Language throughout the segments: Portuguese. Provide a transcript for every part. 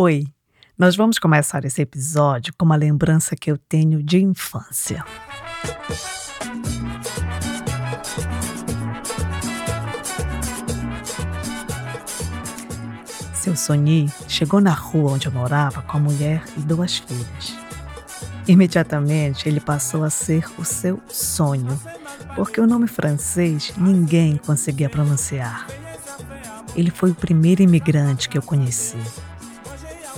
Oi, nós vamos começar esse episódio com uma lembrança que eu tenho de infância. Seu Soni chegou na rua onde eu morava com a mulher e duas filhas. Imediatamente ele passou a ser o seu sonho, porque o nome francês ninguém conseguia pronunciar. Ele foi o primeiro imigrante que eu conheci.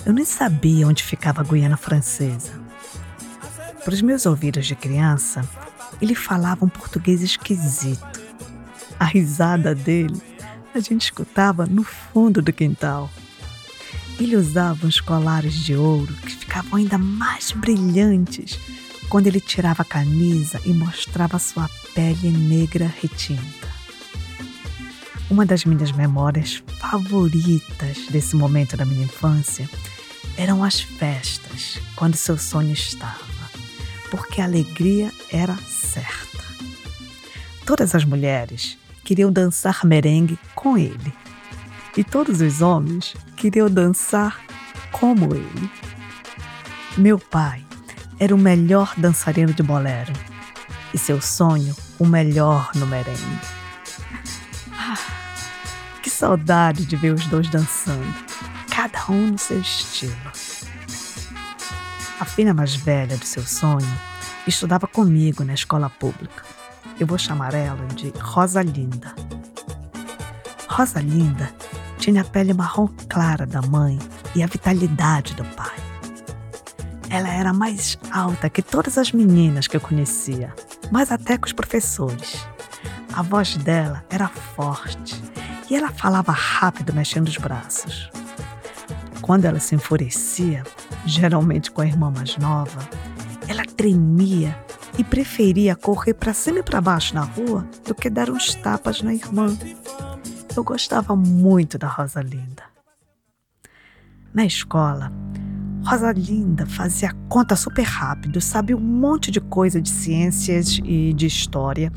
Eu nem sabia onde ficava a Guiana Francesa. Para os meus ouvidos de criança, ele falava um português esquisito. A risada dele a gente escutava no fundo do quintal. Ele usava uns colares de ouro que ficavam ainda mais brilhantes quando ele tirava a camisa e mostrava sua pele negra retinta. Uma das minhas memórias favoritas desse momento da minha infância eram as festas, quando seu sonho estava, porque a alegria era certa. Todas as mulheres queriam dançar merengue com ele. E todos os homens queriam dançar como ele. Meu pai era o melhor dançarino de bolero e seu sonho o melhor no merengue. Ah, que saudade de ver os dois dançando, cada um no seu estilo. A filha mais velha do seu sonho estudava comigo na escola pública eu vou chamar ela de Rosa Linda. Rosa Linda tinha a pele marrom clara da mãe e a vitalidade do pai. Ela era mais alta que todas as meninas que eu conhecia, mais até que os professores. A voz dela era forte e ela falava rápido, mexendo os braços. Quando ela se enfurecia, geralmente com a irmã mais nova, ela tremia e preferia correr para cima e para baixo na rua do que dar uns tapas na irmã. Eu gostava muito da Rosa Linda. Na escola, Rosa Linda fazia conta super rápido, sabia um monte de coisa de ciências e de história,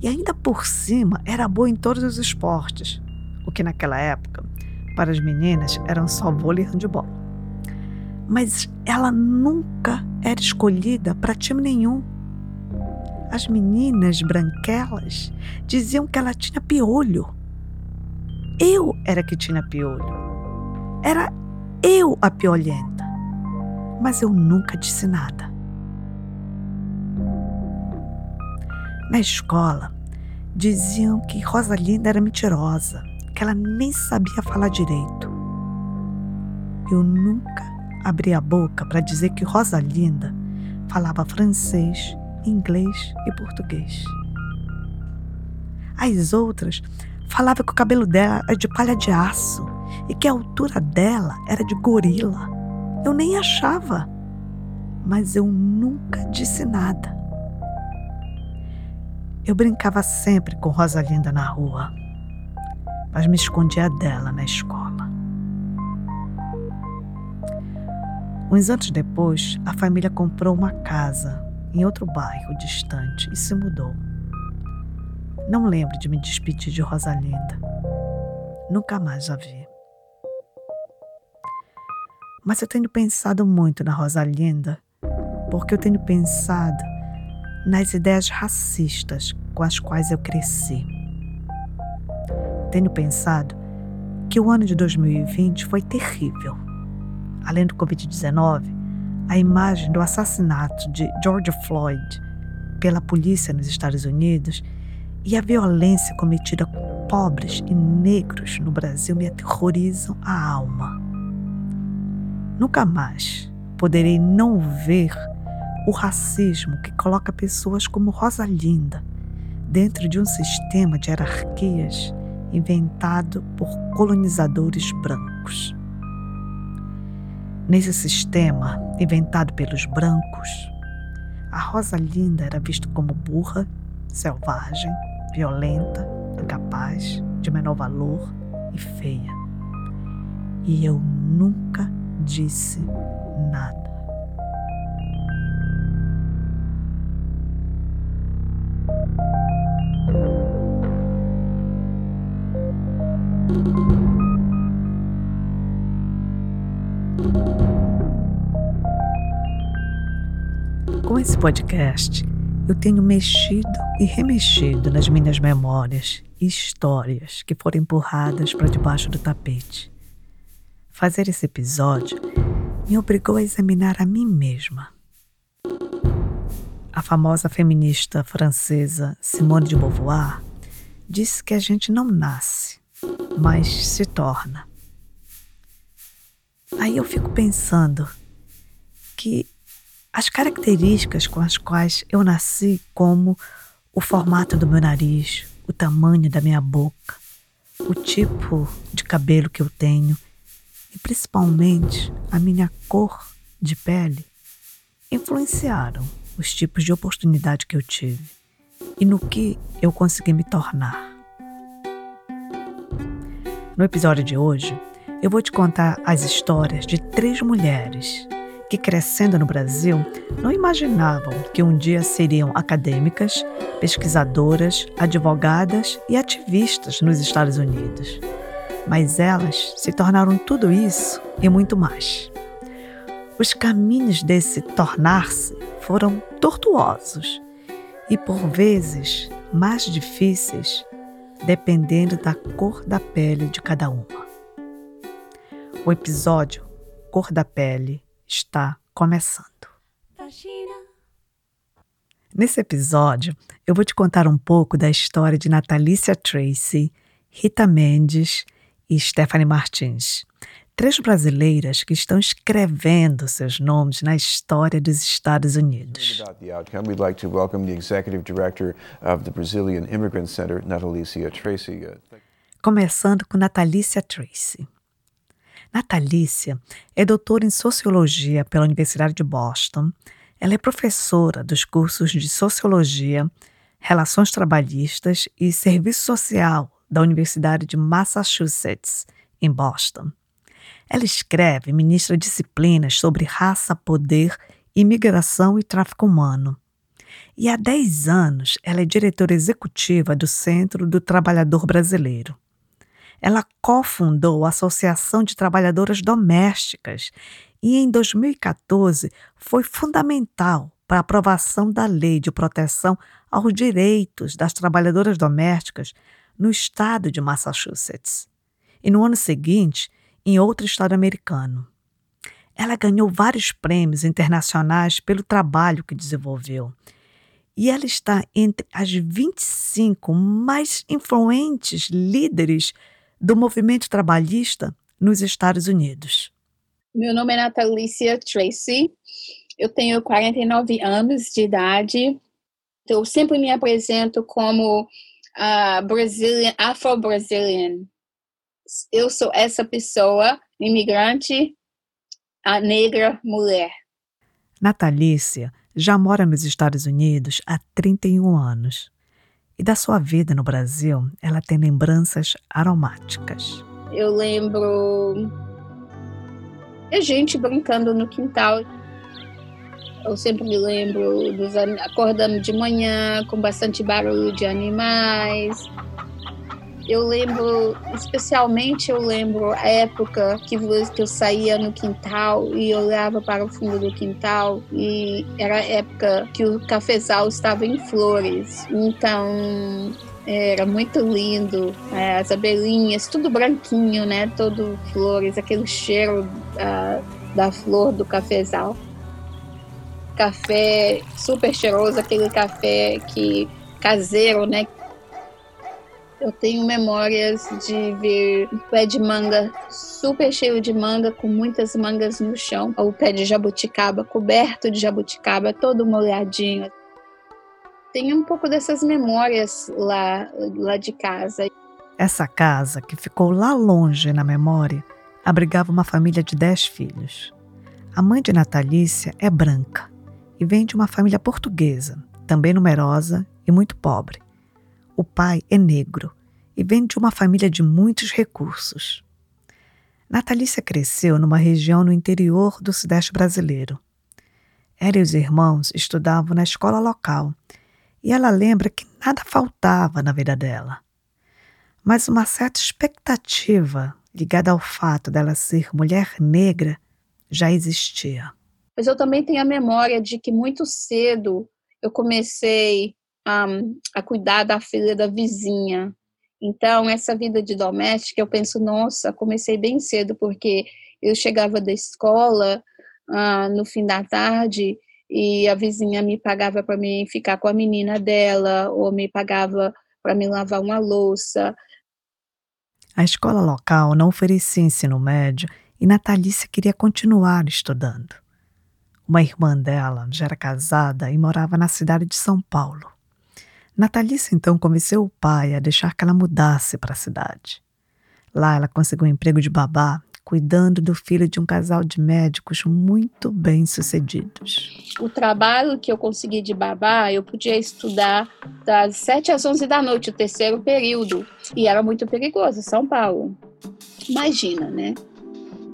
e ainda por cima era boa em todos os esportes, o que naquela época, para as meninas, eram só vôlei e handebol. Mas ela nunca era escolhida para time nenhum as meninas branquelas diziam que ela tinha piolho. Eu era que tinha piolho. Era eu a piolhenta. Mas eu nunca disse nada. Na escola, diziam que Rosalinda era mentirosa, que ela nem sabia falar direito. Eu nunca abri a boca para dizer que Rosalinda falava francês inglês e português. As outras falavam que o cabelo dela era de palha de aço e que a altura dela era de gorila. Eu nem achava, mas eu nunca disse nada. Eu brincava sempre com Rosalinda na rua, mas me escondia dela na escola. Uns anos depois, a família comprou uma casa em outro bairro distante e se mudou. Não lembro de me despedir de Rosalinda. Nunca mais a vi. Mas eu tenho pensado muito na Rosalinda porque eu tenho pensado nas ideias racistas com as quais eu cresci. Tenho pensado que o ano de 2020 foi terrível. Além do Covid-19, a imagem do assassinato de George Floyd pela polícia nos Estados Unidos e a violência cometida com pobres e negros no Brasil me aterrorizam a alma. Nunca mais poderei não ver o racismo que coloca pessoas como Rosalinda dentro de um sistema de hierarquias inventado por colonizadores brancos. Nesse sistema inventado pelos brancos, a Rosa Linda era vista como burra, selvagem, violenta, incapaz, de menor valor e feia. E eu nunca disse nada. Com esse podcast, eu tenho mexido e remexido nas minhas memórias e histórias que foram empurradas para debaixo do tapete. Fazer esse episódio me obrigou a examinar a mim mesma. A famosa feminista francesa Simone de Beauvoir disse que a gente não nasce, mas se torna. Aí eu fico pensando que as características com as quais eu nasci, como o formato do meu nariz, o tamanho da minha boca, o tipo de cabelo que eu tenho e principalmente a minha cor de pele, influenciaram os tipos de oportunidade que eu tive e no que eu consegui me tornar. No episódio de hoje, eu vou te contar as histórias de três mulheres que, crescendo no Brasil, não imaginavam que um dia seriam acadêmicas, pesquisadoras, advogadas e ativistas nos Estados Unidos. Mas elas se tornaram tudo isso e muito mais. Os caminhos desse tornar-se foram tortuosos e, por vezes, mais difíceis, dependendo da cor da pele de cada uma. O episódio Cor da Pele está começando. Nesse episódio, eu vou te contar um pouco da história de Natalícia Tracy, Rita Mendes e Stephanie Martins, três brasileiras que estão escrevendo seus nomes na história dos Estados Unidos. We'd like to welcome the executive director of the Brazilian Immigrant Center, Natalícia Tracy. Começando com Natalícia Tracy. Natalícia é doutora em Sociologia pela Universidade de Boston. Ela é professora dos cursos de Sociologia, Relações Trabalhistas e Serviço Social da Universidade de Massachusetts, em Boston. Ela escreve ministra disciplinas sobre raça, poder, imigração e tráfico humano. E há 10 anos ela é diretora executiva do Centro do Trabalhador Brasileiro. Ela cofundou a Associação de Trabalhadoras Domésticas e, em 2014, foi fundamental para a aprovação da Lei de Proteção aos Direitos das Trabalhadoras Domésticas no estado de Massachusetts. E no ano seguinte, em outro estado americano. Ela ganhou vários prêmios internacionais pelo trabalho que desenvolveu. E ela está entre as 25 mais influentes líderes do movimento trabalhista nos Estados Unidos. Meu nome é Natalícia Tracy, eu tenho 49 anos de idade, eu sempre me apresento como uh, Brazilian, Afro-Brazilian. Eu sou essa pessoa, imigrante, a negra mulher. Natalícia já mora nos Estados Unidos há 31 anos. E da sua vida no Brasil, ela tem lembranças aromáticas. Eu lembro a gente brincando no quintal. Eu sempre me lembro dos acordando de manhã com bastante barulho de animais, eu lembro, especialmente eu lembro a época que, que eu saía no quintal e olhava para o fundo do quintal e era a época que o cafezal estava em flores. Então era muito lindo, é, as abelhinhas, tudo branquinho, né? Todo flores, aquele cheiro uh, da flor do cafezal. Café super cheiroso, aquele café que caseiro, né? Eu tenho memórias de ver o pé de manga super cheio de manga, com muitas mangas no chão, o pé de jabuticaba coberto de jabuticaba, todo molhadinho. Tenho um pouco dessas memórias lá, lá de casa. Essa casa, que ficou lá longe na memória, abrigava uma família de dez filhos. A mãe de Natalícia é branca e vem de uma família portuguesa, também numerosa e muito pobre. O pai é negro e vem de uma família de muitos recursos. Natalícia cresceu numa região no interior do Sudeste brasileiro. Ela e os irmãos estudavam na escola local e ela lembra que nada faltava na vida dela. Mas uma certa expectativa ligada ao fato dela ser mulher negra já existia. Mas eu também tenho a memória de que muito cedo eu comecei um, a cuidar da filha da vizinha. Então, essa vida de doméstica, eu penso, nossa, comecei bem cedo, porque eu chegava da escola uh, no fim da tarde e a vizinha me pagava para mim ficar com a menina dela, ou me pagava para me lavar uma louça. A escola local não oferecia ensino médio e Natalícia queria continuar estudando. Uma irmã dela já era casada e morava na cidade de São Paulo. Natalícia então convenceu o pai a deixar que ela mudasse para a cidade. Lá ela conseguiu um emprego de babá cuidando do filho de um casal de médicos muito bem sucedidos. O trabalho que eu consegui de babá, eu podia estudar das 7 às 11 da noite, o terceiro período, e era muito perigoso, São Paulo. Imagina, né?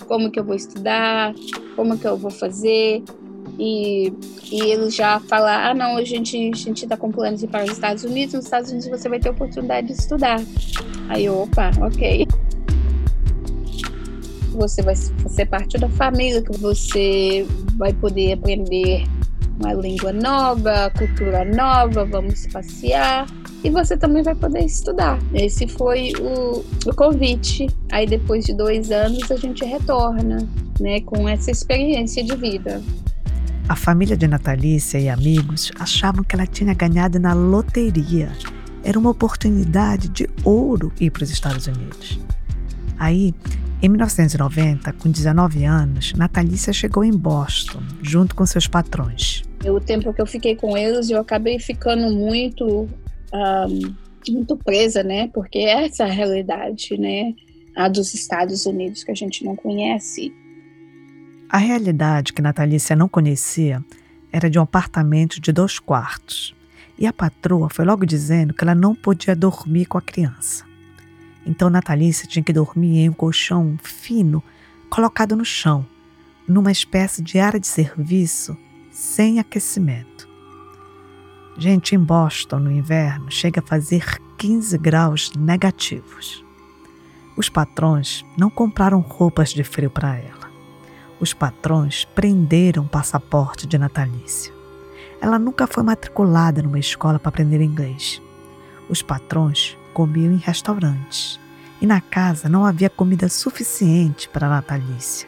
Como que eu vou estudar? Como que eu vou fazer? E, e eles já falam, ah não, a gente a gente está com planos de ir para os Estados Unidos, nos Estados Unidos você vai ter oportunidade de estudar. Aí opa, ok você vai ser parte da família, que você vai poder aprender uma língua nova, cultura nova, vamos passear e você também vai poder estudar. Esse foi o, o convite. Aí depois de dois anos a gente retorna, né, com essa experiência de vida. A família de Natalícia e amigos achavam que ela tinha ganhado na loteria. Era uma oportunidade de ouro ir para os Estados Unidos. Aí em 1990, com 19 anos, Natalícia chegou em Boston, junto com seus patrões. O tempo que eu fiquei com eles, eu acabei ficando muito, um, muito presa, né? Porque essa é a realidade, né? A dos Estados Unidos que a gente não conhece. A realidade que Natalícia não conhecia era de um apartamento de dois quartos. E a patroa foi logo dizendo que ela não podia dormir com a criança. Então Natalícia tinha que dormir em um colchão fino colocado no chão, numa espécie de área de serviço sem aquecimento. Gente, em Boston, no inverno, chega a fazer 15 graus negativos. Os patrões não compraram roupas de frio para ela. Os patrões prenderam o passaporte de Natalícia. Ela nunca foi matriculada numa escola para aprender inglês. Os patrões comiam em restaurantes e na casa não havia comida suficiente para Natalícia.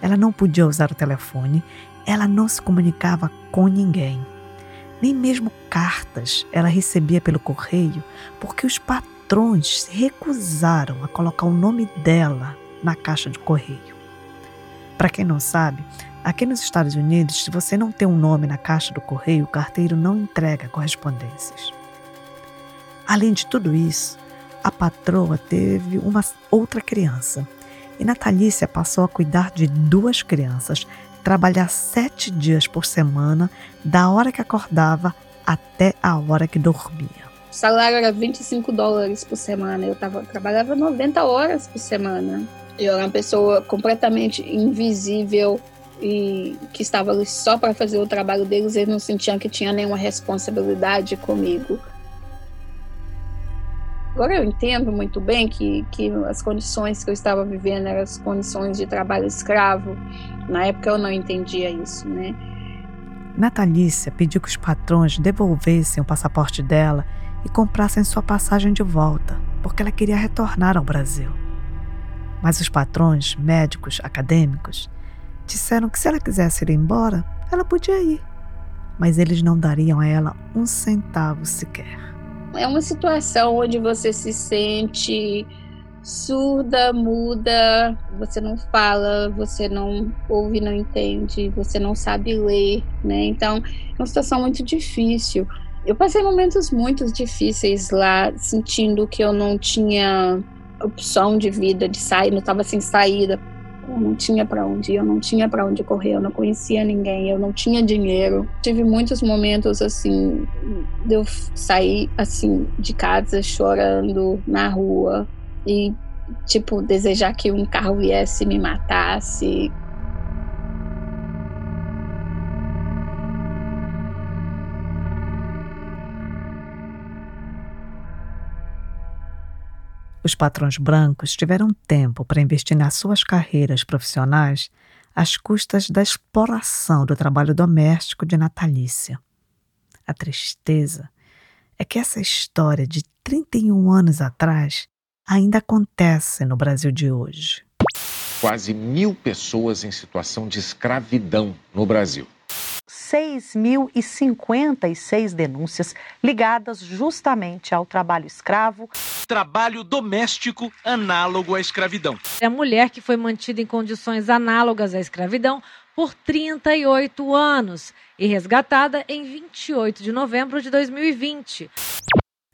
Ela não podia usar o telefone, ela não se comunicava com ninguém. Nem mesmo cartas ela recebia pelo correio, porque os patrões se recusaram a colocar o nome dela na caixa de correio. Para quem não sabe, aqui nos Estados Unidos, se você não tem um nome na caixa do correio, o carteiro não entrega correspondências. Além de tudo isso, a patroa teve uma outra criança e Natalícia passou a cuidar de duas crianças, trabalhar sete dias por semana, da hora que acordava até a hora que dormia. O salário era 25 dólares por semana, eu tava, trabalhava 90 horas por semana. Eu era uma pessoa completamente invisível e que estava ali só para fazer o trabalho deles, eles não sentiam que tinha nenhuma responsabilidade comigo. Agora eu entendo muito bem que, que as condições que eu estava vivendo eram as condições de trabalho escravo. Na época eu não entendia isso, né? Natalícia pediu que os patrões devolvessem o passaporte dela e comprassem sua passagem de volta, porque ela queria retornar ao Brasil. Mas os patrões, médicos, acadêmicos, disseram que se ela quisesse ir embora, ela podia ir, mas eles não dariam a ela um centavo sequer. É uma situação onde você se sente surda, muda, você não fala, você não ouve, não entende, você não sabe ler, né? Então, é uma situação muito difícil. Eu passei momentos muito difíceis lá, sentindo que eu não tinha opção de vida, de sair, não estava sem saída eu não tinha para onde ir, eu não tinha para onde correr, eu não conhecia ninguém, eu não tinha dinheiro. Tive muitos momentos assim de eu sair assim de casa chorando na rua e tipo desejar que um carro viesse e me matasse. Os patrões brancos tiveram tempo para investir nas suas carreiras profissionais às custas da exploração do trabalho doméstico de Natalícia. A tristeza é que essa história de 31 anos atrás ainda acontece no Brasil de hoje. Quase mil pessoas em situação de escravidão no Brasil. 6.056 denúncias ligadas justamente ao trabalho escravo. Trabalho doméstico análogo à escravidão. É a mulher que foi mantida em condições análogas à escravidão por 38 anos e resgatada em 28 de novembro de 2020.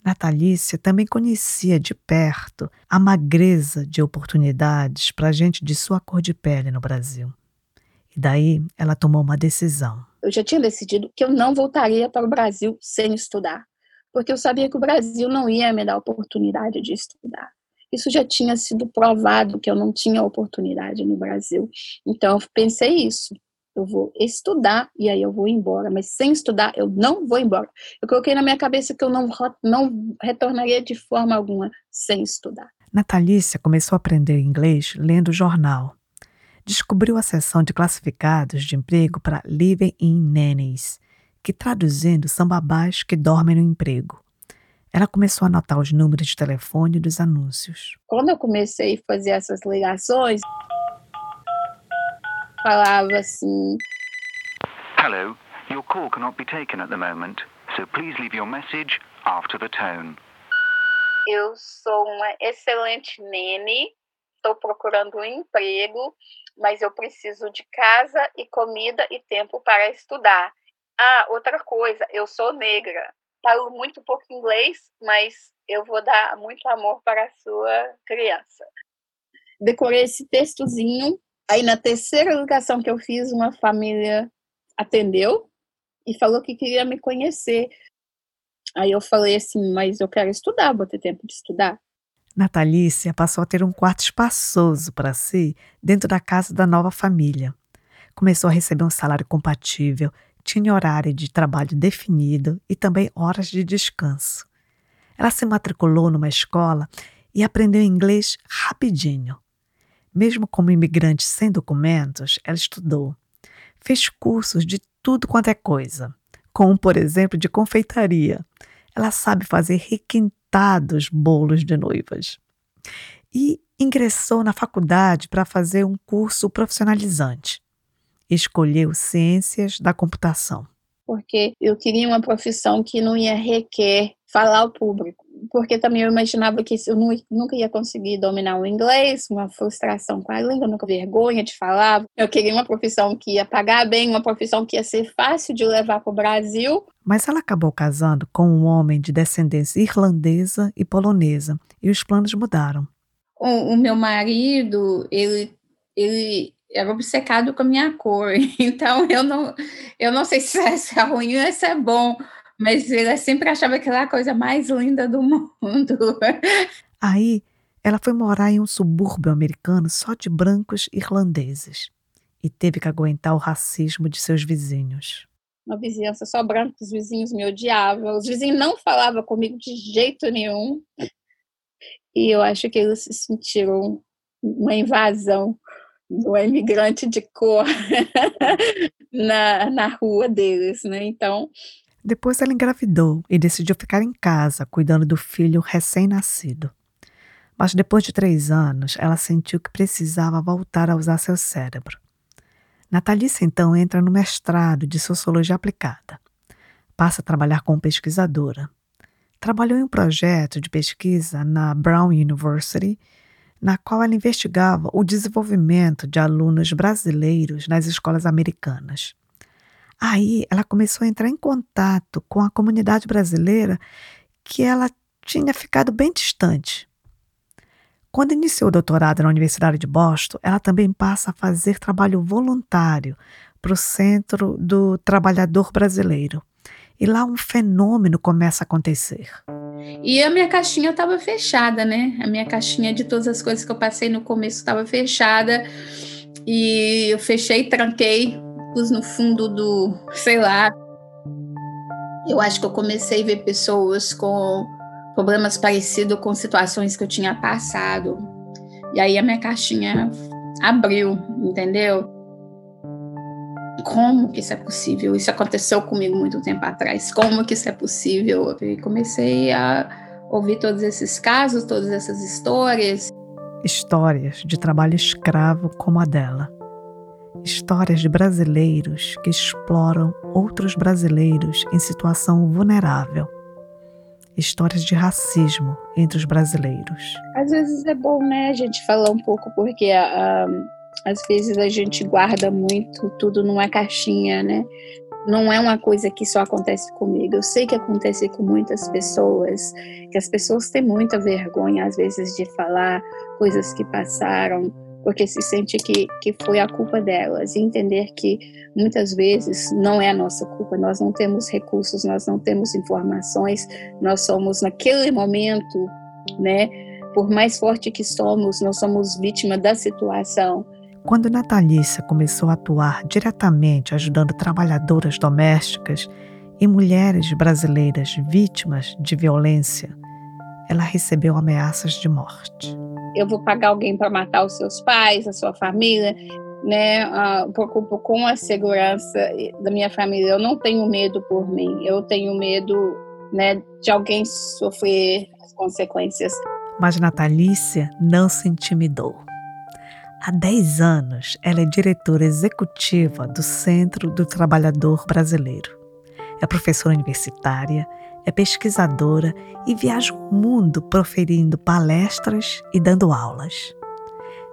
Natalícia também conhecia de perto a magreza de oportunidades para gente de sua cor de pele no Brasil. E daí ela tomou uma decisão. Eu já tinha decidido que eu não voltaria para o Brasil sem estudar, porque eu sabia que o Brasil não ia me dar oportunidade de estudar. Isso já tinha sido provado que eu não tinha oportunidade no Brasil. Então eu pensei isso eu vou estudar e aí eu vou embora, mas sem estudar eu não vou embora. Eu coloquei na minha cabeça que eu não, não retornaria de forma alguma sem estudar. Natalícia começou a aprender inglês lendo jornal. Descobriu a seção de classificados de emprego para Living in Nannies, que traduzindo são babás que dormem no emprego. Ela começou a anotar os números de telefone dos anúncios. Quando eu comecei a fazer essas ligações, falava assim: Hello, your call cannot be taken at the moment, so please leave your message after the tone. Eu sou uma excelente nene, estou procurando um emprego, mas eu preciso de casa e comida e tempo para estudar. Ah, outra coisa, eu sou negra. Falo muito pouco inglês, mas eu vou dar muito amor para a sua criança. Decorei esse textozinho Aí na terceira ligação que eu fiz, uma família atendeu e falou que queria me conhecer. Aí eu falei assim, mas eu quero estudar, vou ter tempo de estudar. Natalícia passou a ter um quarto espaçoso para si dentro da casa da nova família. Começou a receber um salário compatível, tinha horário de trabalho definido e também horas de descanso. Ela se matriculou numa escola e aprendeu inglês rapidinho. Mesmo como imigrante sem documentos, ela estudou. Fez cursos de tudo quanto é coisa, como, por exemplo, de confeitaria. Ela sabe fazer requintados bolos de noivas. E ingressou na faculdade para fazer um curso profissionalizante. Escolheu Ciências da Computação. Porque eu queria uma profissão que não ia requer falar ao público porque também eu imaginava que eu nunca ia conseguir dominar o inglês, uma frustração com a língua, nunca vergonha de falar. Eu queria uma profissão que ia pagar bem, uma profissão que ia ser fácil de levar para o Brasil. Mas ela acabou casando com um homem de descendência irlandesa e polonesa, e os planos mudaram. O, o meu marido, ele, ele era obcecado com a minha cor, então eu não, eu não sei se é ruim ou se é bom, mas ela sempre achava aquela coisa mais linda do mundo. Aí ela foi morar em um subúrbio americano só de brancos irlandeses e teve que aguentar o racismo de seus vizinhos. Uma vizinhança só branca, os vizinhos me odiavam, os vizinhos não falavam comigo de jeito nenhum. E eu acho que eles se sentiram uma invasão do imigrante de cor na, na rua deles, né? Então, depois ela engravidou e decidiu ficar em casa cuidando do filho recém-nascido. Mas depois de três anos, ela sentiu que precisava voltar a usar seu cérebro. Natalice então entra no mestrado de Sociologia Aplicada. Passa a trabalhar como pesquisadora. Trabalhou em um projeto de pesquisa na Brown University, na qual ela investigava o desenvolvimento de alunos brasileiros nas escolas americanas. Aí ela começou a entrar em contato com a comunidade brasileira que ela tinha ficado bem distante. Quando iniciou o doutorado na Universidade de Boston, ela também passa a fazer trabalho voluntário para o Centro do Trabalhador Brasileiro. E lá um fenômeno começa a acontecer. E a minha caixinha estava fechada, né? A minha caixinha de todas as coisas que eu passei no começo estava fechada. E eu fechei, tranquei, no fundo do, sei lá. Eu acho que eu comecei a ver pessoas com problemas parecidos com situações que eu tinha passado. E aí a minha caixinha abriu, entendeu? como que isso é possível? Isso aconteceu comigo muito tempo atrás. Como que isso é possível? E comecei a ouvir todos esses casos, todas essas histórias. Histórias de trabalho escravo como a dela. Histórias de brasileiros que exploram outros brasileiros em situação vulnerável. Histórias de racismo entre os brasileiros. Às vezes é bom, né, a gente falar um pouco, porque às vezes a gente guarda muito tudo numa caixinha, né? Não é uma coisa que só acontece comigo. Eu sei que acontece com muitas pessoas, que as pessoas têm muita vergonha às vezes de falar coisas que passaram, porque se sente que, que foi a culpa delas. E entender que muitas vezes não é a nossa culpa, nós não temos recursos, nós não temos informações, nós somos naquele momento, né? Por mais forte que somos, nós somos vítima da situação. Quando Natalícia começou a atuar diretamente ajudando trabalhadoras domésticas e mulheres brasileiras vítimas de violência, ela recebeu ameaças de morte. Eu vou pagar alguém para matar os seus pais, a sua família, né? Uh, preocupo com a segurança da minha família. Eu não tenho medo por mim, eu tenho medo, né, de alguém sofrer as consequências. Mas Natalícia não se intimidou. Há 10 anos, ela é diretora executiva do Centro do Trabalhador Brasileiro. É professora universitária, é pesquisadora e viaja o mundo proferindo palestras e dando aulas.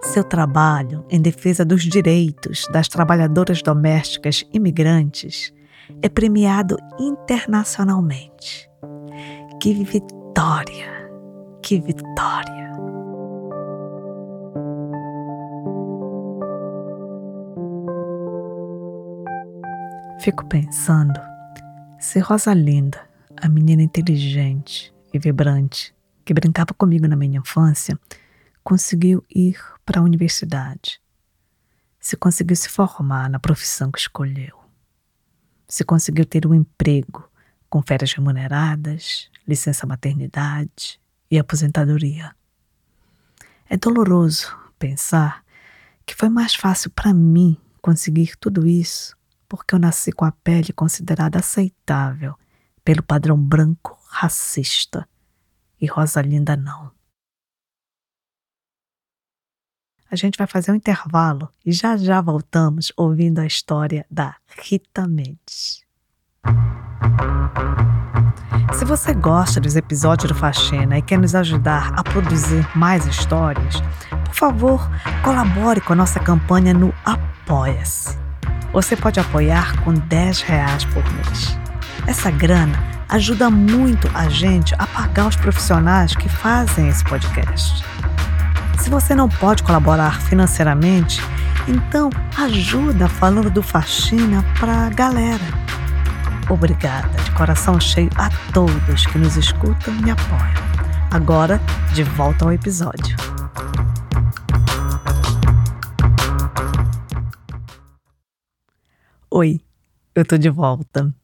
Seu trabalho em defesa dos direitos das trabalhadoras domésticas imigrantes é premiado internacionalmente. Que vitória! Que vitória! Fico pensando se Rosalinda, a menina inteligente e vibrante que brincava comigo na minha infância, conseguiu ir para a universidade, se conseguiu se formar na profissão que escolheu, se conseguiu ter um emprego com férias remuneradas, licença maternidade e aposentadoria. É doloroso pensar que foi mais fácil para mim conseguir tudo isso porque eu nasci com a pele considerada aceitável pelo padrão branco racista e Rosalinda não. A gente vai fazer um intervalo e já já voltamos ouvindo a história da Rita Mendes. Se você gosta dos episódios do Faxina e quer nos ajudar a produzir mais histórias, por favor, colabore com a nossa campanha no Apoia-se. Você pode apoiar com 10 reais por mês. Essa grana ajuda muito a gente a pagar os profissionais que fazem esse podcast. Se você não pode colaborar financeiramente, então ajuda falando do Faxina para a galera. Obrigada de coração cheio a todos que nos escutam e apoiam. Agora, de volta ao episódio. Oi, eu tô de volta.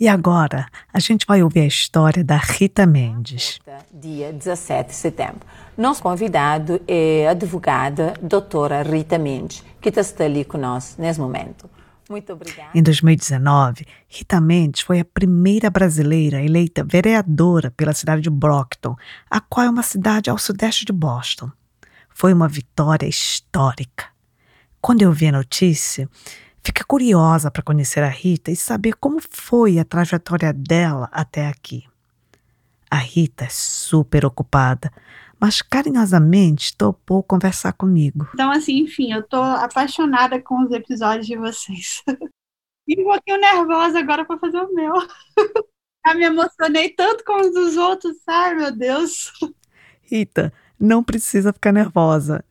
E agora a gente vai ouvir a história da Rita Mendes. Dia 17 de setembro. Nosso convidado é a advogada doutora Rita Mendes, que está ali conosco nesse momento. Muito obrigada. Em 2019, Rita Mendes foi a primeira brasileira eleita vereadora pela cidade de Brockton, a qual é uma cidade ao sudeste de Boston. Foi uma vitória histórica. Quando eu vi a notícia, Fica curiosa para conhecer a Rita e saber como foi a trajetória dela até aqui. A Rita é super ocupada, mas carinhosamente topou conversar comigo. Então, assim, enfim, eu tô apaixonada com os episódios de vocês. e um pouquinho nervosa agora para fazer o meu. Já me emocionei tanto com os dos outros, sabe, meu Deus. Rita, não precisa ficar nervosa.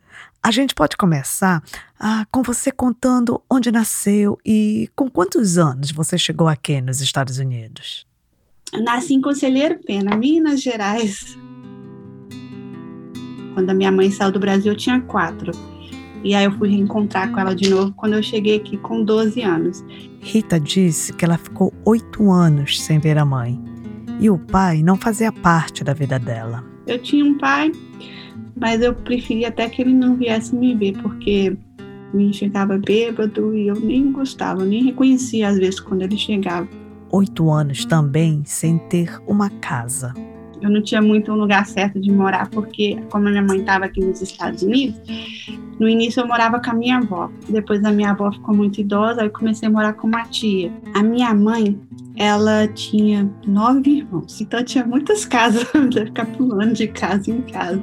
A gente pode começar ah, com você contando onde nasceu e com quantos anos você chegou aqui nos Estados Unidos. nasci em Conselheiro Pena, Minas Gerais. Quando a minha mãe saiu do Brasil, eu tinha quatro. E aí eu fui reencontrar com ela de novo quando eu cheguei aqui com 12 anos. Rita disse que ela ficou oito anos sem ver a mãe. E o pai não fazia parte da vida dela. Eu tinha um pai mas eu preferia até que ele não viesse me ver, porque me chegava bêbado e eu nem gostava, nem reconhecia às vezes quando ele chegava. Oito anos também sem ter uma casa. Eu não tinha muito um lugar certo de morar, porque como a minha mãe estava aqui nos Estados Unidos, no início eu morava com a minha avó. Depois a minha avó ficou muito idosa, aí comecei a morar com uma tia. A minha mãe, ela tinha nove irmãos, então tinha muitas casas, ficar pulando de casa em casa.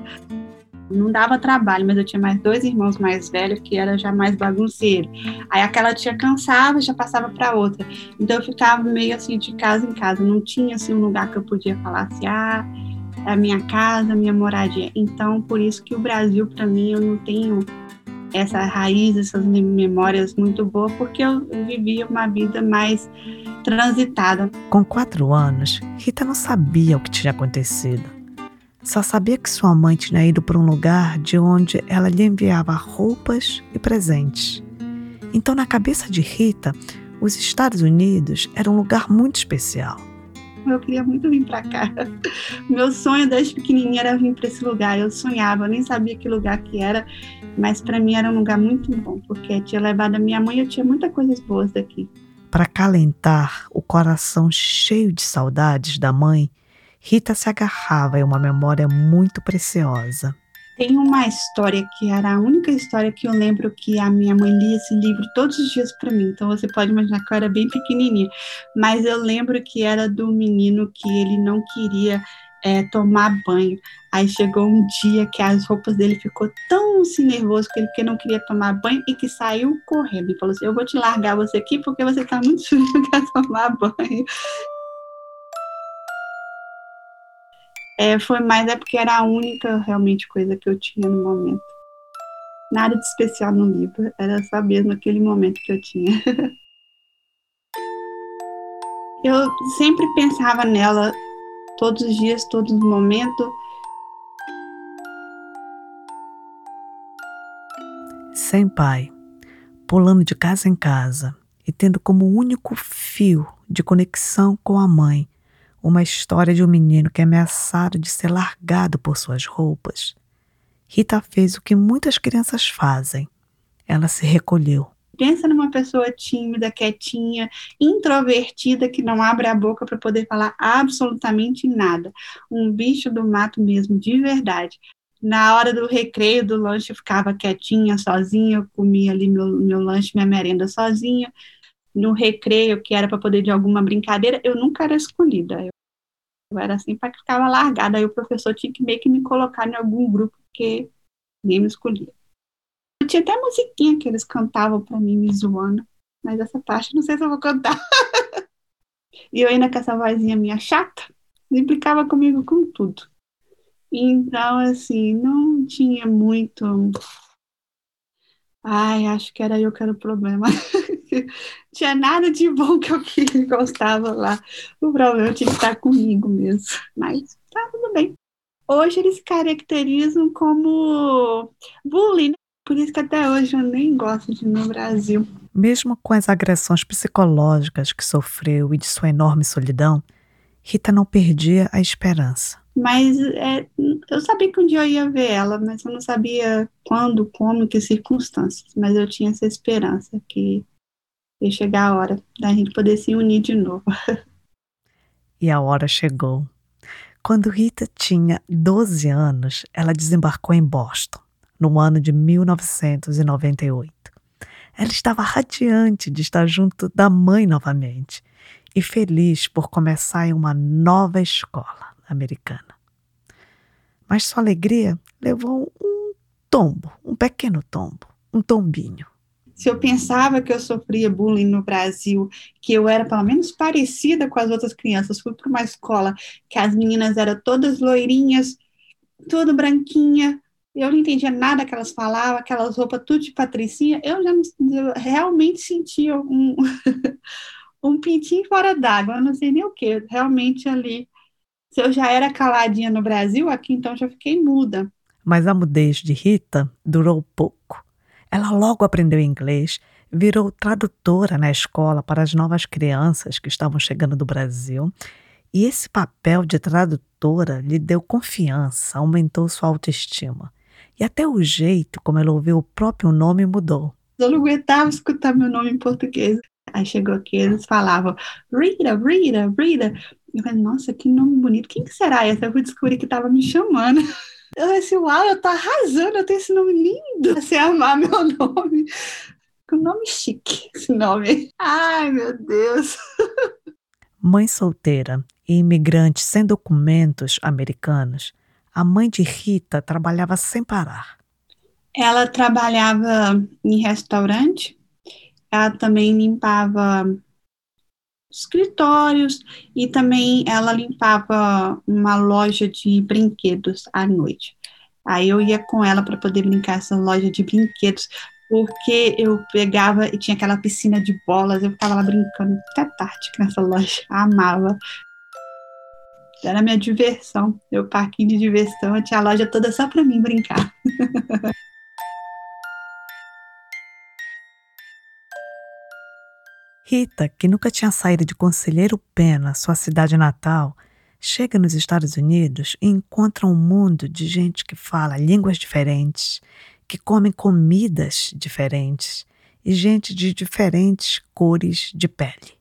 Não dava trabalho, mas eu tinha mais dois irmãos mais velhos que era já mais bagunceiro. Aí aquela tia cansava, já passava para outra. Então eu ficava meio assim de casa em casa, não tinha assim um lugar que eu podia falar assim, ah, é a minha casa, a minha moradia. Então por isso que o Brasil para mim eu não tenho essa raiz, essas memórias muito boas, porque eu vivia uma vida mais transitada. Com quatro anos, Rita não sabia o que tinha acontecido. Só sabia que sua mãe tinha ido para um lugar de onde ela lhe enviava roupas e presentes. Então, na cabeça de Rita, os Estados Unidos era um lugar muito especial. Eu queria muito vir para cá. Meu sonho desde pequenininha era vir para esse lugar. Eu sonhava, eu nem sabia que lugar que era, mas para mim era um lugar muito bom, porque tinha levado a minha mãe, eu tinha muitas coisas boas daqui. Para calentar o coração cheio de saudades da mãe, Rita se agarrava em uma memória muito preciosa. Tem uma história que era a única história que eu lembro que a minha mãe lia esse livro todos os dias para mim. Então você pode imaginar que eu era bem pequenininha, mas eu lembro que era do menino que ele não queria é, tomar banho. Aí chegou um dia que as roupas dele ficou tão assim, nervoso que ele que não queria tomar banho e que saiu correndo e falou assim: Eu vou te largar você aqui porque você está muito sujo para tomar banho. É, foi mais é porque era a única realmente coisa que eu tinha no momento. Nada de especial no livro, era só mesmo aquele momento que eu tinha. eu sempre pensava nela todos os dias, todos os momentos. Sem pai, pulando de casa em casa e tendo como único fio de conexão com a mãe uma história de um menino que é ameaçado de ser largado por suas roupas. Rita fez o que muitas crianças fazem. Ela se recolheu. Pensa numa pessoa tímida, quietinha, introvertida, que não abre a boca para poder falar absolutamente nada. Um bicho do mato mesmo, de verdade. Na hora do recreio, do lanche, eu ficava quietinha, sozinha, eu comia ali meu, meu lanche, minha merenda sozinha. No recreio, que era para poder de alguma brincadeira, eu nunca era escolhida. Eu era assim para que ficava largada. Aí o professor tinha que meio que me colocar em algum grupo, porque ninguém me escolhia. Eu tinha até musiquinha que eles cantavam para mim, me zoando. Mas essa parte não sei se eu vou cantar. e eu ainda com essa vozinha minha chata, implicava comigo com tudo. Então, assim, não tinha muito. Ai, acho que era eu que era o problema. tinha nada de bom que eu queria, gostava lá. O problema tinha que estar comigo mesmo. Mas tá tudo bem. Hoje eles se caracterizam como bullying, né? por isso que até hoje eu nem gosto de ir no Brasil. Mesmo com as agressões psicológicas que sofreu e de sua enorme solidão, Rita não perdia a esperança. Mas é, eu sabia que um dia eu ia ver ela, mas eu não sabia quando, como, que circunstâncias. Mas eu tinha essa esperança que ia chegar a hora da gente poder se unir de novo. E a hora chegou. Quando Rita tinha 12 anos, ela desembarcou em Boston, no ano de 1998. Ela estava radiante de estar junto da mãe novamente e feliz por começar em uma nova escola americana. Mas sua alegria levou um tombo, um pequeno tombo, um tombinho se eu pensava que eu sofria bullying no Brasil, que eu era pelo menos parecida com as outras crianças, fui para uma escola que as meninas eram todas loirinhas, tudo branquinha, eu não entendia nada que elas falavam, aquelas roupas tudo de patricinha, eu já eu realmente sentia um, um pintinho fora d'água, não sei nem o que, realmente ali, se eu já era caladinha no Brasil, aqui então já fiquei muda. Mas a mudez de Rita durou pouco. Ela logo aprendeu inglês, virou tradutora na escola para as novas crianças que estavam chegando do Brasil. E esse papel de tradutora lhe deu confiança, aumentou sua autoestima. E até o jeito como ela ouviu o próprio nome mudou. Eu não aguentava escutar meu nome em português. Aí chegou aqui, eles falavam, Rita, Rita, Rita. Eu falei, nossa, que nome bonito. Quem que será essa? Eu fui descobrir que tava me chamando. Eu falei assim, uau, eu tô arrasando, eu tenho esse nome lindo. Você amar meu nome. Que nome chique, esse nome. Ai, meu Deus. Mãe solteira e imigrante sem documentos americanos, a mãe de Rita trabalhava sem parar. Ela trabalhava em restaurante, ela também limpava escritórios e também ela limpava uma loja de brinquedos à noite. Aí eu ia com ela para poder brincar essa loja de brinquedos, porque eu pegava e tinha aquela piscina de bolas, eu ficava lá brincando até tarde nessa loja, amava. Era minha diversão, meu parquinho de diversão, eu tinha a loja toda só para mim brincar. Rita, que nunca tinha saído de Conselheiro Pena, sua cidade natal, chega nos Estados Unidos e encontra um mundo de gente que fala línguas diferentes, que come comidas diferentes e gente de diferentes cores de pele.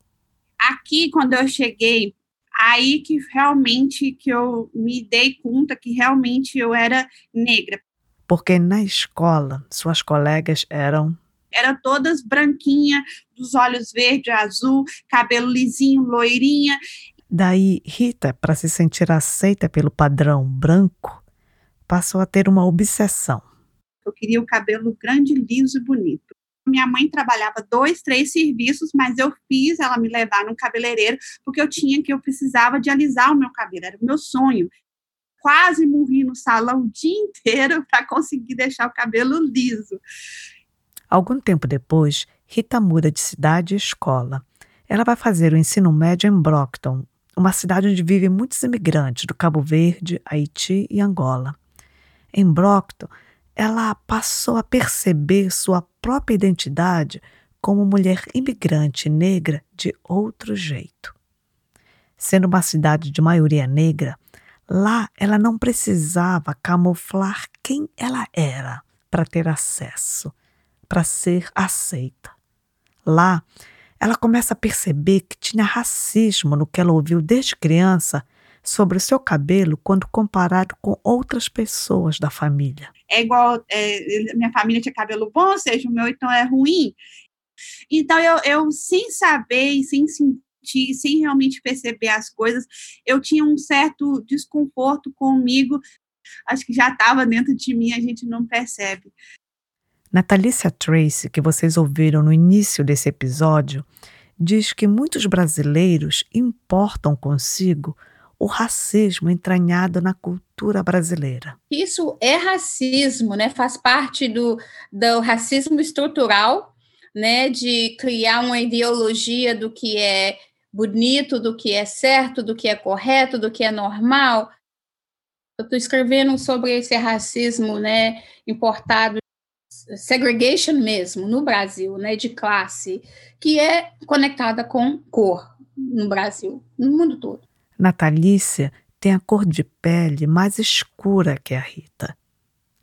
Aqui, quando eu cheguei, aí que realmente que eu me dei conta que realmente eu era negra. Porque na escola, suas colegas eram era todas branquinha, dos olhos verde, azul, cabelo lisinho, loirinha. Daí, Rita, para se sentir aceita pelo padrão branco, passou a ter uma obsessão. Eu queria o cabelo grande, liso e bonito. Minha mãe trabalhava dois, três serviços, mas eu fiz ela me levar no cabeleireiro porque eu tinha que eu precisava de alisar o meu cabelo, era o meu sonho. Quase morri no salão o dia inteiro para conseguir deixar o cabelo liso. Algum tempo depois, Rita muda de cidade e escola. Ela vai fazer o ensino médio em Brockton, uma cidade onde vivem muitos imigrantes do Cabo Verde, Haiti e Angola. Em Brockton, ela passou a perceber sua própria identidade como mulher imigrante negra de outro jeito. Sendo uma cidade de maioria negra, lá ela não precisava camuflar quem ela era para ter acesso para ser aceita. Lá, ela começa a perceber que tinha racismo no que ela ouviu desde criança sobre o seu cabelo quando comparado com outras pessoas da família. É igual, é, minha família tinha cabelo bom, seja o meu então é ruim. Então eu, eu sem saber sem sentir, sem realmente perceber as coisas, eu tinha um certo desconforto comigo. Acho que já estava dentro de mim, a gente não percebe. Natalícia Tracy, que vocês ouviram no início desse episódio, diz que muitos brasileiros importam consigo o racismo entranhado na cultura brasileira. Isso é racismo, né? Faz parte do, do racismo estrutural, né? De criar uma ideologia do que é bonito, do que é certo, do que é correto, do que é normal. Eu estou escrevendo sobre esse racismo, né? Importado segregation mesmo no Brasil, né, de classe, que é conectada com cor no Brasil, no mundo todo. Natalícia tem a cor de pele mais escura que a Rita.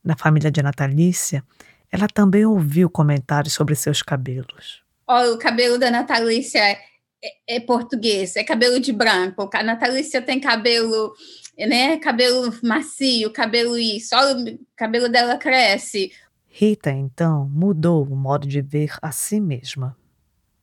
Na família de Natalícia, ela também ouviu comentários sobre seus cabelos. Oh, o cabelo da Natalícia é, é, é português, é cabelo de branco. A Natalícia tem cabelo, né, cabelo macio, cabelo isso. Olha, o cabelo dela cresce. Rita, então, mudou o modo de ver a si mesma.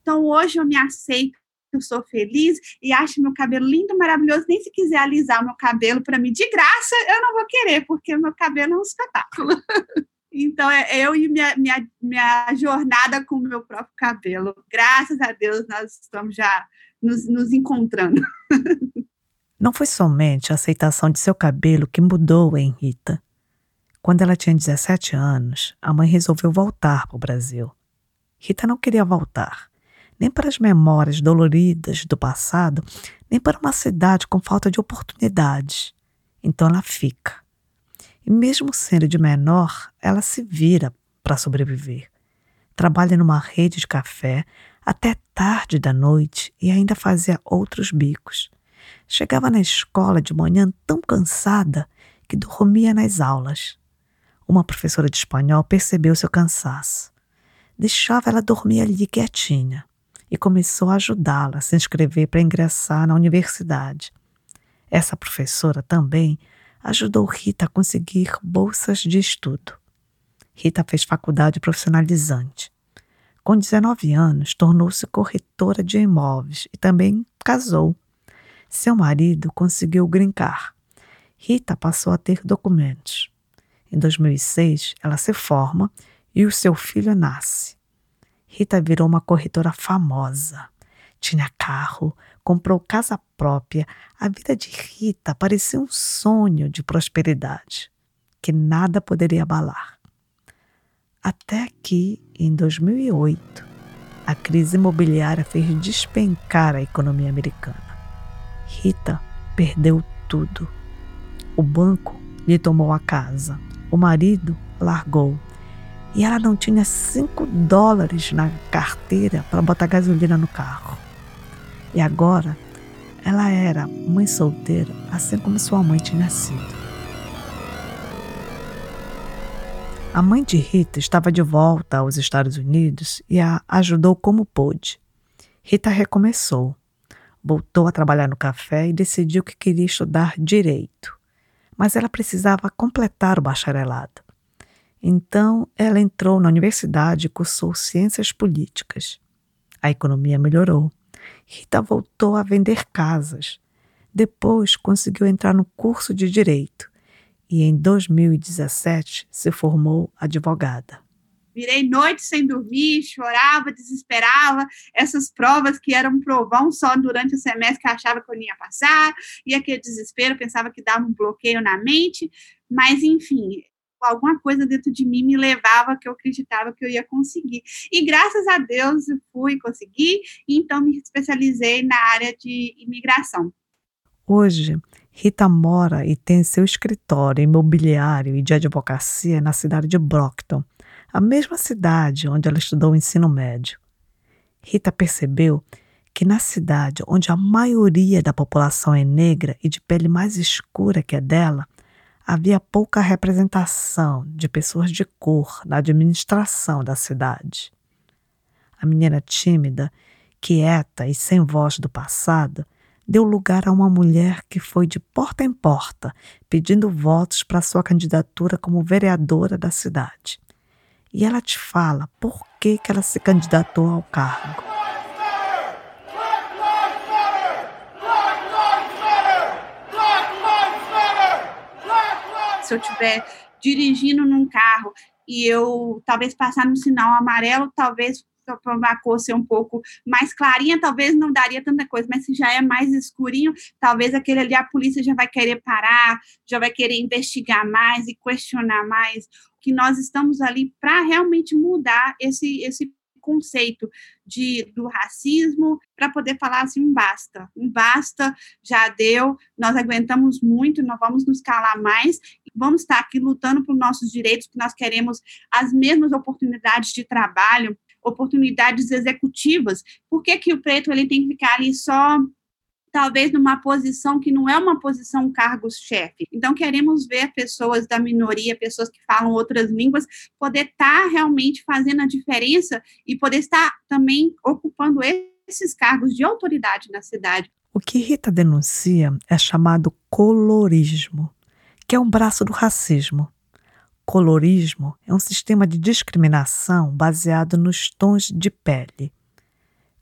Então, hoje eu me aceito, eu sou feliz e acho meu cabelo lindo, maravilhoso. Nem se quiser alisar o meu cabelo para mim de graça, eu não vou querer, porque meu cabelo é um espetáculo. Então, é eu e minha, minha, minha jornada com o meu próprio cabelo. Graças a Deus, nós estamos já nos, nos encontrando. Não foi somente a aceitação de seu cabelo que mudou em Rita. Quando ela tinha 17 anos, a mãe resolveu voltar para o Brasil. Rita não queria voltar, nem para as memórias doloridas do passado, nem para uma cidade com falta de oportunidades. Então ela fica. E mesmo sendo de menor, ela se vira para sobreviver. Trabalha numa rede de café até tarde da noite e ainda fazia outros bicos. Chegava na escola de manhã tão cansada que dormia nas aulas uma professora de espanhol percebeu seu cansaço. deixava ela dormir ali quietinha e começou a ajudá-la a se inscrever para ingressar na universidade. Essa professora também ajudou Rita a conseguir bolsas de estudo. Rita fez faculdade profissionalizante. Com 19 anos, tornou-se corretora de imóveis e também casou. Seu marido conseguiu grincar. Rita passou a ter documentos. Em 2006, ela se forma e o seu filho nasce. Rita virou uma corretora famosa. Tinha carro, comprou casa própria. A vida de Rita parecia um sonho de prosperidade que nada poderia abalar. Até que, em 2008, a crise imobiliária fez despencar a economia americana. Rita perdeu tudo. O banco lhe tomou a casa, o marido largou e ela não tinha cinco dólares na carteira para botar gasolina no carro. E agora ela era mãe solteira, assim como sua mãe tinha sido. A mãe de Rita estava de volta aos Estados Unidos e a ajudou como pôde. Rita recomeçou, voltou a trabalhar no café e decidiu que queria estudar direito. Mas ela precisava completar o bacharelado. Então, ela entrou na universidade e cursou ciências políticas. A economia melhorou. Rita voltou a vender casas. Depois conseguiu entrar no curso de direito e em 2017 se formou advogada. Virei noite sem dormir, chorava, desesperava. Essas provas que eram um provão só durante o semestre que achava que eu ia passar, e aquele desespero, pensava que dava um bloqueio na mente. Mas, enfim, alguma coisa dentro de mim me levava que eu acreditava que eu ia conseguir. E graças a Deus fui conseguir, e então me especializei na área de imigração. Hoje, Rita mora e tem seu escritório imobiliário e de advocacia na cidade de Brockton, a mesma cidade onde ela estudou o ensino médio. Rita percebeu que na cidade onde a maioria da população é negra e de pele mais escura que a dela, havia pouca representação de pessoas de cor na administração da cidade. A menina tímida, quieta e sem voz do passado, deu lugar a uma mulher que foi de porta em porta pedindo votos para sua candidatura como vereadora da cidade. E ela te fala por que, que ela se candidatou ao cargo. se eu estiver dirigindo num carro e eu talvez passar no sinal amarelo, talvez para a cor ser um pouco mais clarinha, talvez não daria tanta coisa, mas se já é mais escurinho, talvez aquele ali a polícia já vai querer parar, já vai querer investigar mais e questionar mais. Que nós estamos ali para realmente mudar esse, esse conceito de, do racismo para poder falar assim, basta, basta, já deu, nós aguentamos muito, não vamos nos calar mais, vamos estar aqui lutando por nossos direitos, que nós queremos as mesmas oportunidades de trabalho, oportunidades executivas. Por que, que o preto ele tem que ficar ali só talvez numa posição que não é uma posição cargos-chefe. Então, queremos ver pessoas da minoria, pessoas que falam outras línguas, poder estar tá realmente fazendo a diferença e poder estar também ocupando esses cargos de autoridade na cidade. O que Rita denuncia é chamado colorismo, que é um braço do racismo. Colorismo é um sistema de discriminação baseado nos tons de pele.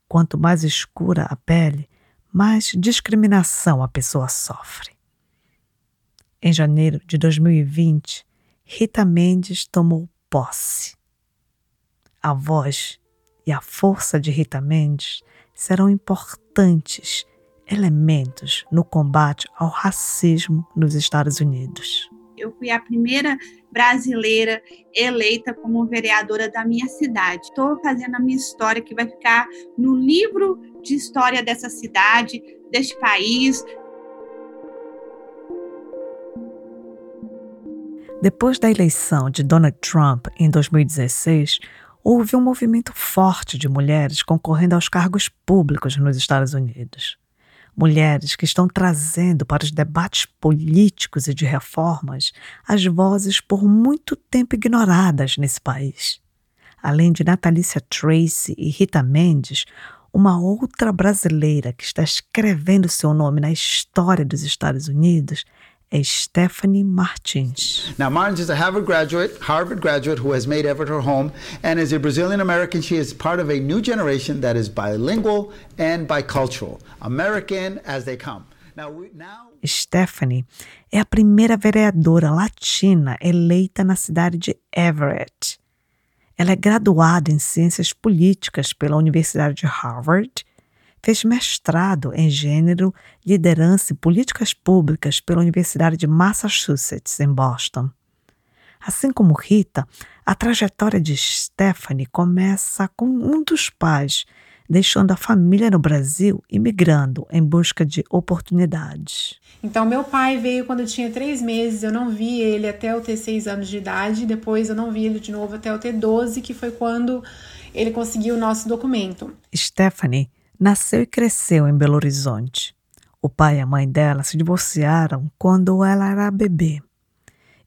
Quanto mais escura a pele, mais discriminação a pessoa sofre. Em janeiro de 2020, Rita Mendes tomou posse. A voz e a força de Rita Mendes serão importantes elementos no combate ao racismo nos Estados Unidos. Eu fui a primeira brasileira eleita como vereadora da minha cidade. Estou fazendo a minha história que vai ficar no livro de história dessa cidade, deste país. Depois da eleição de Donald Trump em 2016, houve um movimento forte de mulheres concorrendo aos cargos públicos nos Estados Unidos mulheres que estão trazendo para os debates políticos e de reformas as vozes por muito tempo ignoradas nesse país. além de Natalícia Tracy e Rita Mendes, uma outra brasileira que está escrevendo seu nome na história dos Estados Unidos Stephanie Martins. Now, Martins is a Harvard graduate, Harvard graduate who has made Everett her home, and as a Brazilian American, she is part of a new generation that is bilingual and bicultural, American as they come. Now, we, now... Stephanie é a primeira vereadora latina eleita na cidade de Everett. Ela é graduada em Ciências Políticas pela Universidade de Harvard Fez mestrado em Gênero, Liderança e Políticas Públicas pela Universidade de Massachusetts, em Boston. Assim como Rita, a trajetória de Stephanie começa com um dos pais deixando a família no Brasil e migrando em busca de oportunidades. Então, meu pai veio quando eu tinha três meses, eu não vi ele até eu ter seis anos de idade, depois eu não vi ele de novo até eu ter doze, que foi quando ele conseguiu o nosso documento. Stephanie nasceu e cresceu em Belo Horizonte. O pai e a mãe dela se divorciaram quando ela era bebê.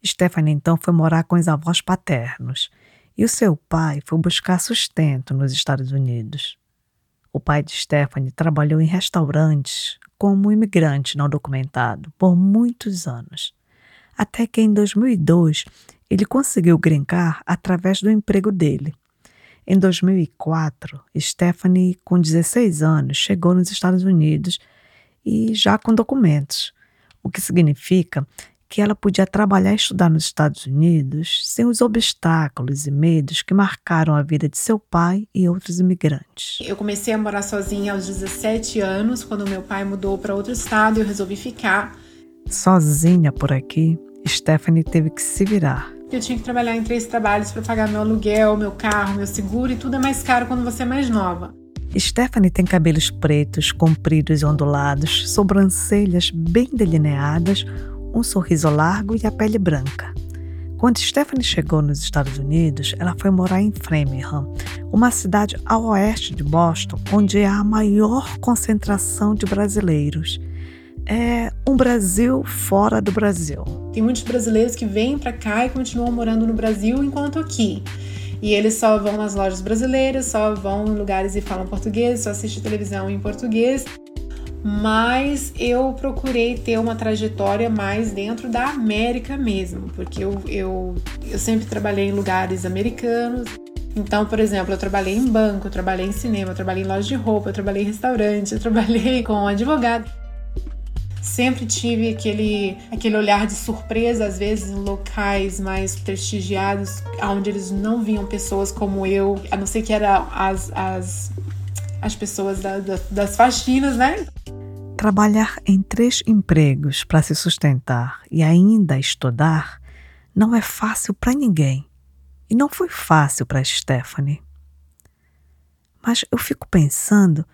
Stephanie então foi morar com os avós paternos e o seu pai foi buscar sustento nos Estados Unidos. O pai de Stephanie trabalhou em restaurantes como imigrante não documentado por muitos anos, até que em 2002 ele conseguiu grincar através do emprego dele em 2004, Stephanie, com 16 anos, chegou nos Estados Unidos e já com documentos, o que significa que ela podia trabalhar e estudar nos Estados Unidos sem os obstáculos e medos que marcaram a vida de seu pai e outros imigrantes. Eu comecei a morar sozinha aos 17 anos, quando meu pai mudou para outro estado e eu resolvi ficar. Sozinha por aqui, Stephanie teve que se virar eu tinha que trabalhar em três trabalhos para pagar meu aluguel, meu carro, meu seguro e tudo é mais caro quando você é mais nova. Stephanie tem cabelos pretos, compridos e ondulados, sobrancelhas bem delineadas, um sorriso largo e a pele branca. Quando Stephanie chegou nos Estados Unidos, ela foi morar em Framingham, uma cidade ao oeste de Boston, onde há a maior concentração de brasileiros é um Brasil fora do Brasil. Tem muitos brasileiros que vêm para cá e continuam morando no Brasil enquanto aqui. E eles só vão nas lojas brasileiras, só vão em lugares e falam português, só assistem televisão em português. Mas eu procurei ter uma trajetória mais dentro da América mesmo, porque eu, eu, eu sempre trabalhei em lugares americanos. Então, por exemplo, eu trabalhei em banco, eu trabalhei em cinema, eu trabalhei em loja de roupa, eu trabalhei em restaurante, eu trabalhei com advogado sempre tive aquele, aquele olhar de surpresa, às vezes em locais mais prestigiados, onde eles não viam pessoas como eu, a não ser que eram as, as, as pessoas da, da, das faxinas, né? Trabalhar em três empregos para se sustentar e ainda estudar não é fácil para ninguém. E não foi fácil para Stephanie. Mas eu fico pensando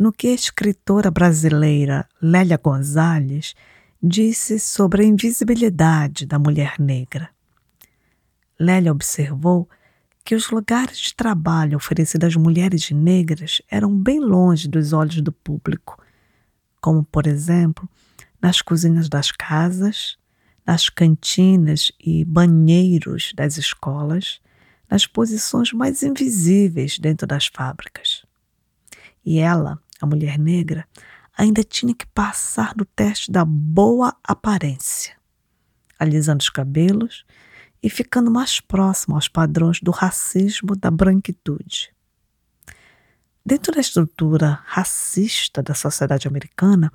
no que a escritora brasileira Lélia Gonzalez disse sobre a invisibilidade da mulher negra. Lélia observou que os lugares de trabalho oferecidos às mulheres negras eram bem longe dos olhos do público, como, por exemplo, nas cozinhas das casas, nas cantinas e banheiros das escolas, nas posições mais invisíveis dentro das fábricas. E ela a mulher negra, ainda tinha que passar no teste da boa aparência, alisando os cabelos e ficando mais próximo aos padrões do racismo da branquitude. Dentro da estrutura racista da sociedade americana,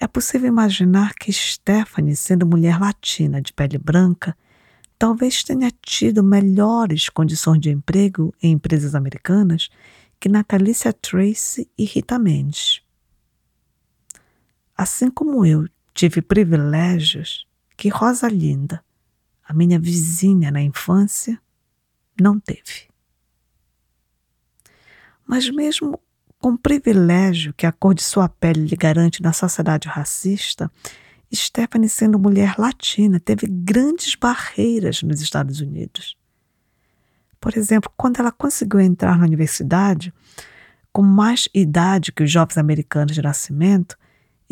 é possível imaginar que Stephanie, sendo mulher latina de pele branca, talvez tenha tido melhores condições de emprego em empresas americanas que Natalícia Tracy e Rita Mendes. Assim como eu tive privilégios que Rosa Linda, a minha vizinha na infância, não teve. Mas mesmo com o privilégio que a cor de sua pele lhe garante na sociedade racista, Stephanie, sendo mulher latina, teve grandes barreiras nos Estados Unidos. Por exemplo, quando ela conseguiu entrar na universidade, com mais idade que os jovens americanos de nascimento,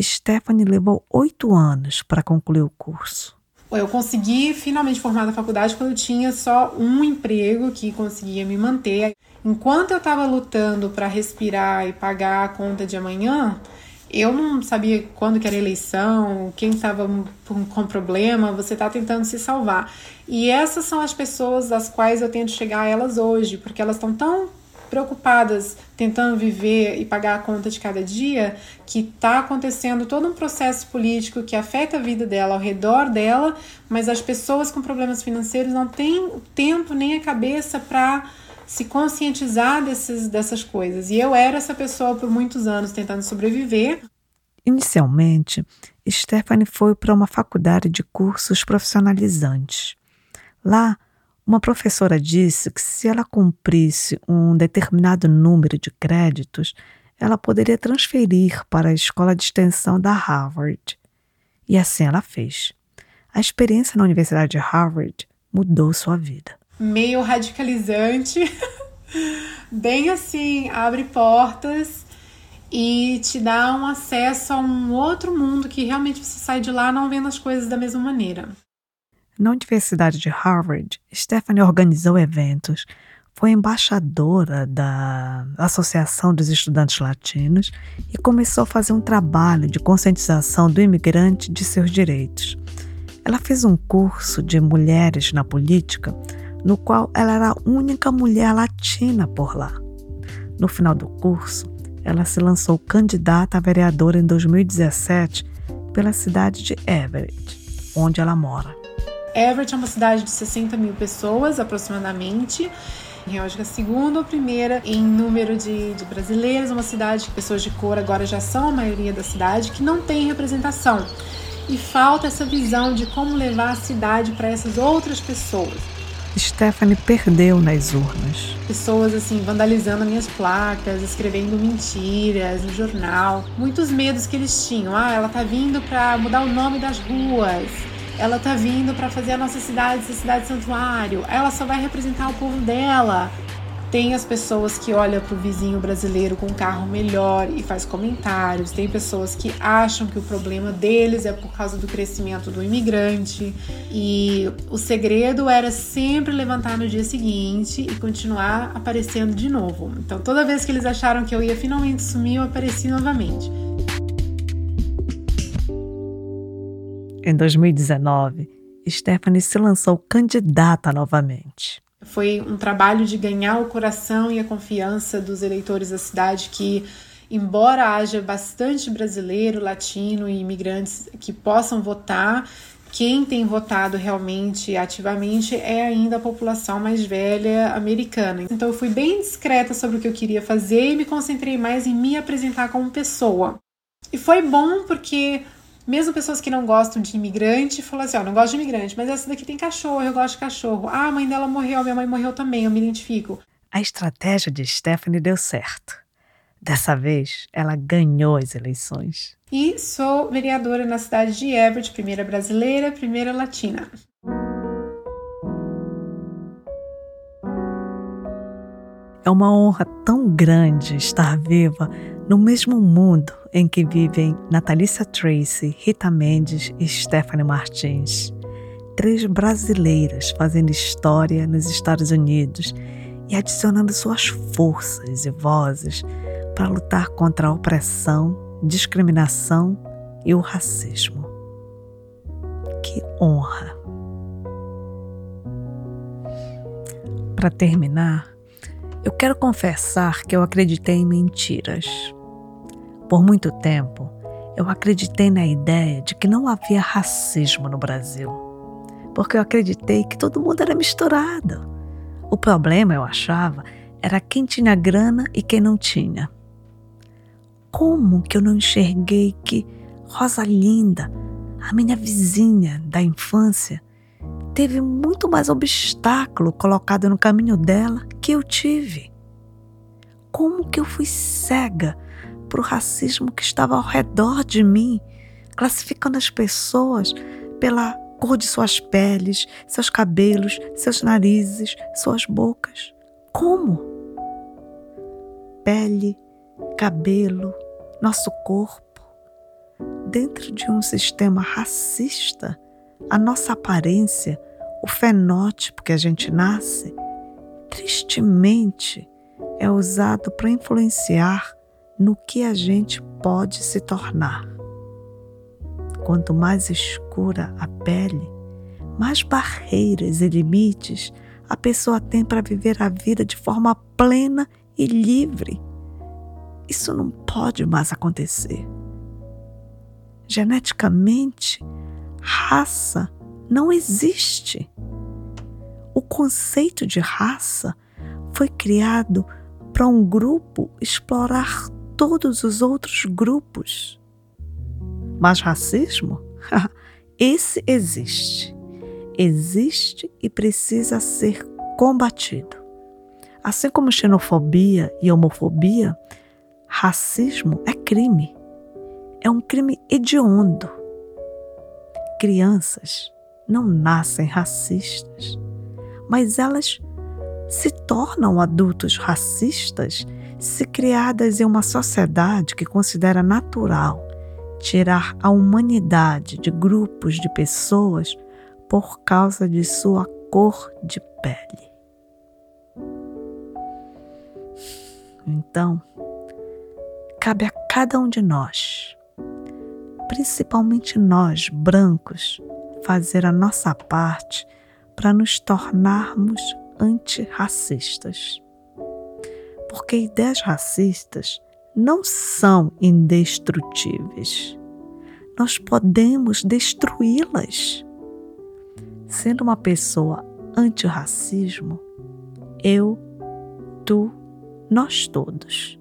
Stephanie levou oito anos para concluir o curso. Eu consegui finalmente formar na faculdade quando eu tinha só um emprego que conseguia me manter. Enquanto eu estava lutando para respirar e pagar a conta de amanhã, eu não sabia quando que era eleição, quem estava com problema, você está tentando se salvar. E essas são as pessoas das quais eu tento chegar a elas hoje, porque elas estão tão preocupadas tentando viver e pagar a conta de cada dia, que está acontecendo todo um processo político que afeta a vida dela ao redor dela, mas as pessoas com problemas financeiros não têm o tempo nem a cabeça para se conscientizar desses, dessas coisas. E eu era essa pessoa por muitos anos tentando sobreviver. Inicialmente, Stephanie foi para uma faculdade de cursos profissionalizantes. Lá, uma professora disse que se ela cumprisse um determinado número de créditos, ela poderia transferir para a escola de extensão da Harvard. E assim ela fez. A experiência na Universidade de Harvard mudou sua vida. Meio radicalizante, bem assim, abre portas e te dá um acesso a um outro mundo que realmente você sai de lá não vendo as coisas da mesma maneira. Na Universidade de Harvard, Stephanie organizou eventos, foi embaixadora da Associação dos Estudantes Latinos e começou a fazer um trabalho de conscientização do imigrante de seus direitos. Ela fez um curso de mulheres na política, no qual ela era a única mulher latina por lá. No final do curso, ela se lançou candidata a vereadora em 2017 pela cidade de Everett, onde ela mora. Everett é uma cidade de 60 mil pessoas aproximadamente. Eu acho que a segunda ou primeira em número de, de brasileiros, uma cidade que pessoas de cor agora já são a maioria da cidade, que não tem representação. E falta essa visão de como levar a cidade para essas outras pessoas. Stephanie perdeu nas urnas. Pessoas assim vandalizando minhas placas, escrevendo mentiras no jornal, muitos medos que eles tinham. Ah, ela tá vindo para mudar o nome das ruas ela tá vindo para fazer a nossa cidade ser cidade santuário, ela só vai representar o povo dela. Tem as pessoas que olham para o vizinho brasileiro com um carro melhor e faz comentários. Tem pessoas que acham que o problema deles é por causa do crescimento do imigrante. E o segredo era sempre levantar no dia seguinte e continuar aparecendo de novo. Então, toda vez que eles acharam que eu ia finalmente sumir, eu apareci novamente. Em 2019, Stephanie se lançou candidata novamente. Foi um trabalho de ganhar o coração e a confiança dos eleitores da cidade que embora haja bastante brasileiro, latino e imigrantes que possam votar, quem tem votado realmente ativamente é ainda a população mais velha americana. Então eu fui bem discreta sobre o que eu queria fazer e me concentrei mais em me apresentar como pessoa. E foi bom porque mesmo pessoas que não gostam de imigrante, falam assim: ó, não gosto de imigrante, mas essa daqui tem cachorro, eu gosto de cachorro. Ah, a mãe dela morreu, minha mãe morreu também, eu me identifico. A estratégia de Stephanie deu certo. Dessa vez, ela ganhou as eleições. E sou vereadora na cidade de Everett, primeira brasileira, primeira latina. É uma honra tão grande estar viva no mesmo mundo em que vivem Natalícia Tracy, Rita Mendes e Stephanie Martins. Três brasileiras fazendo história nos Estados Unidos e adicionando suas forças e vozes para lutar contra a opressão, discriminação e o racismo. Que honra! Para terminar, eu quero confessar que eu acreditei em mentiras. Por muito tempo, eu acreditei na ideia de que não havia racismo no Brasil, porque eu acreditei que todo mundo era misturado. O problema, eu achava, era quem tinha grana e quem não tinha. Como que eu não enxerguei que Rosa Linda, a minha vizinha da infância, teve muito mais obstáculo colocado no caminho dela que eu tive. Como que eu fui cega para o racismo que estava ao redor de mim, classificando as pessoas pela cor de suas peles, seus cabelos, seus narizes, suas bocas? Como? Pele, cabelo, nosso corpo. Dentro de um sistema racista, a nossa aparência, o fenótipo que a gente nasce, tristemente é usado para influenciar no que a gente pode se tornar. Quanto mais escura a pele, mais barreiras e limites a pessoa tem para viver a vida de forma plena e livre. Isso não pode mais acontecer. Geneticamente, raça não existe. O conceito de raça foi criado para um grupo explorar todos os outros grupos. Mas racismo? Esse existe. Existe e precisa ser combatido. Assim como xenofobia e homofobia, racismo é crime. É um crime hediondo. Crianças não nascem racistas, mas elas se tornam adultos racistas se criadas em uma sociedade que considera natural tirar a humanidade de grupos de pessoas por causa de sua cor de pele. Então, cabe a cada um de nós, principalmente nós brancos, fazer a nossa parte para nos tornarmos antirracistas. Porque ideias racistas não são indestrutíveis. Nós podemos destruí-las. Sendo uma pessoa antirracismo, eu, tu, nós todos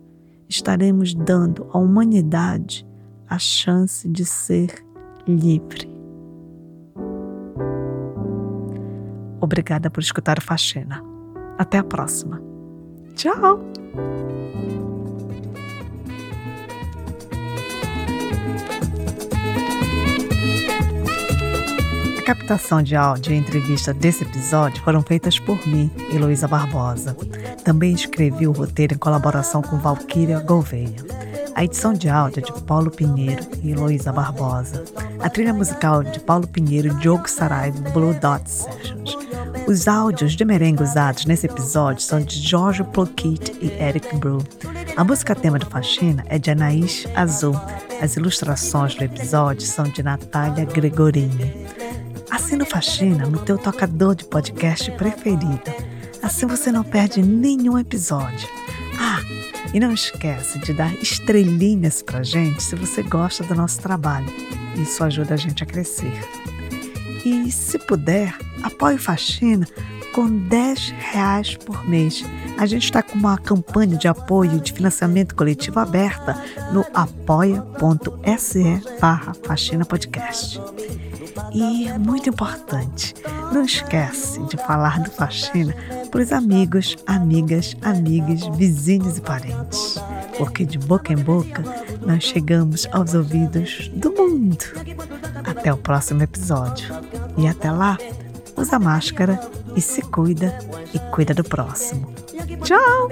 estaremos dando à humanidade a chance de ser livre. Obrigada por escutar o. Até a próxima. Tchau! A captação de áudio e entrevista desse episódio foram feitas por mim, Heloísa Barbosa. Também escrevi o roteiro em colaboração com Valquíria Gouveia. A edição de áudio é de Paulo Pinheiro e Heloísa Barbosa. A trilha musical é de Paulo Pinheiro e Diogo Saraiva, Blue Dot Sessions. Os áudios de merengue usados nesse episódio são de Jorge Ploquet e Eric Bru. A música tema de Faxina é de Anaís Azul. As ilustrações do episódio são de Natália Gregorini. Assina o Faxina no teu tocador de podcast preferido. Assim você não perde nenhum episódio. Ah, e não esquece de dar estrelinhas pra gente se você gosta do nosso trabalho. Isso ajuda a gente a crescer. E, se puder, apoie Faxina com 10 reais por mês. A gente está com uma campanha de apoio de financiamento coletivo aberta no apoia.se barra Faxina Podcast. E, muito importante, não esquece de falar do Faxina para os amigos, amigas, amigas, vizinhos e parentes. Porque de boca em boca nós chegamos aos ouvidos do mundo. Até o próximo episódio. E até lá, usa máscara e se cuida e cuida do próximo. Tchau!